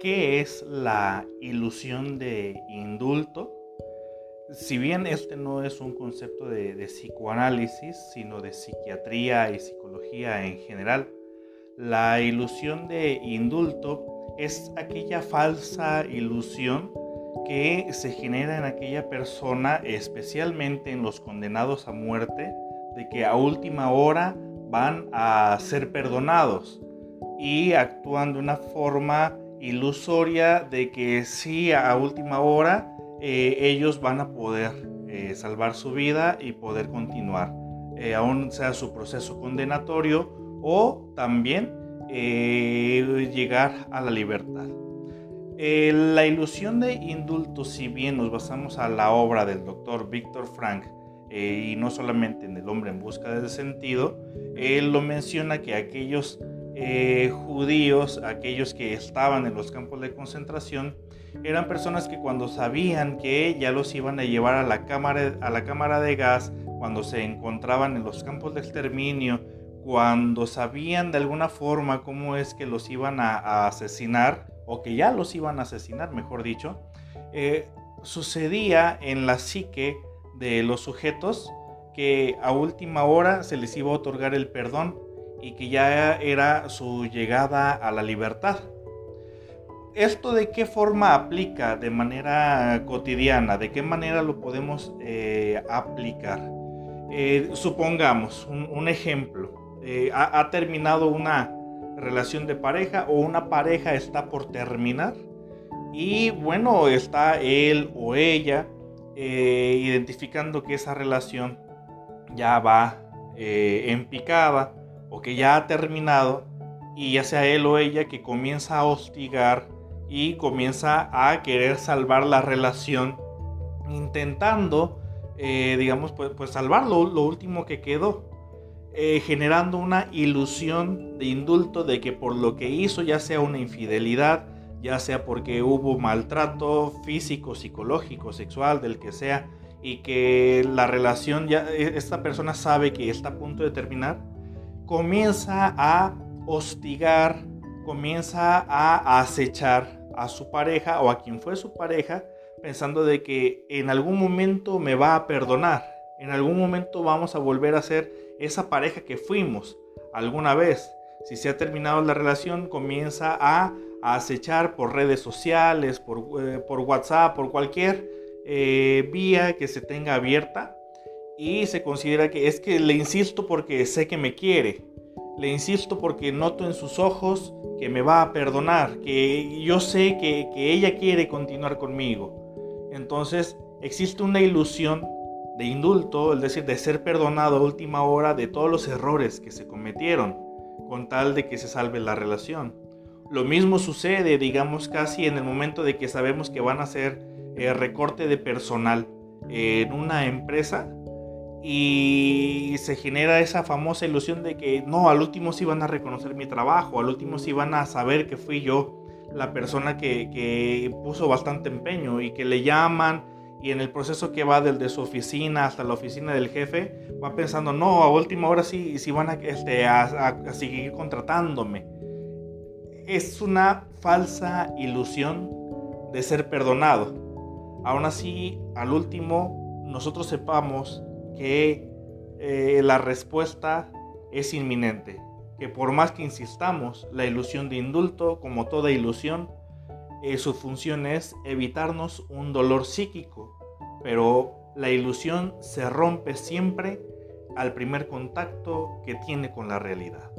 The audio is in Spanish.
¿Qué es la ilusión de indulto? Si bien este no es un concepto de, psicoanálisis, sino de psiquiatría y psicología en general, la ilusión de indulto es aquella falsa ilusión que se genera en aquella persona, especialmente en los condenados a muerte, de que a última hora van a ser perdonados y actúan de una forma ilusoria de que sí a última hora eh, ellos van a poder eh, salvar su vida y poder continuar, eh, aún sea su proceso condenatorio o también llegar a la libertad. la ilusión de indulto, si bien nos basamos a la obra del doctor Víctor Frank, y no solamente en El hombre en busca del sentido, él lo menciona que aquellos eh, judíos, aquellos que estaban en los campos de concentración, eran personas que cuando sabían que ya los iban a llevar a la cámara, de gas, cuando se encontraban en los campos de exterminio, cuando sabían de alguna forma cómo es que los iban a, asesinar, o que ya los iban a asesinar, mejor dicho, eh, sucedía en la psique de los sujetos que a última hora se les iba a otorgar el perdón y que ya era su llegada a la libertad. ¿Esto de qué forma aplica de manera cotidiana? ¿De qué manera lo podemos eh, aplicar? Eh, supongamos un, ejemplo. Eh, ha, terminado una relación de pareja o una pareja está por terminar y bueno, está él o ella identificando que esa relación ya va en picada o que ya ha terminado y ya sea él o ella que comienza a hostigar y comienza a querer salvar la relación intentando eh, digamos pues, pues salvar lo, último que quedó eh, generando una ilusión de indulto de que por lo que hizo ya sea una infidelidad ya sea porque hubo maltrato físico psicológico sexual del que sea y que la relación ya e, esta persona sabe que está a punto de terminar comienza a hostigar, comienza a acechar a su pareja o a quien fue su pareja, pensando de que en algún momento me va a perdonar, en algún momento vamos a volver a ser esa pareja que fuimos alguna vez. Si se ha terminado la relación, comienza a, acechar por redes sociales, por, eh, WhatsApp, por cualquier eh, vía que se tenga abierta y se considera que es que le insisto porque sé que me quiere. Le insisto porque noto en sus ojos que me va a perdonar, que yo sé que, ella quiere continuar conmigo. Entonces existe una ilusión de indulto, es decir, de ser perdonado a última hora de todos los errores que se cometieron, con tal de que se salve la relación. Lo mismo sucede, digamos, casi en el momento de que sabemos que van a hacer eh, recorte de personal en una empresa y se genera esa famosa ilusión de que no, al último sí van a reconocer mi trabajo, al último sí van a saber que fui yo la persona que, puso bastante empeño y que le llaman y en el proceso que va desde su oficina hasta la oficina del jefe, va pensando, no, a última hora sí, sí van a, este, a seguir contratándome. Es una falsa ilusión de ser perdonado. Aún así, al último, nosotros sepamos que eh, la respuesta es inminente, que por más que insistamos, la ilusión de indulto, como toda ilusión, eh, su función es evitarnos un dolor psíquico, pero la ilusión se rompe siempre al primer contacto que tiene con la realidad.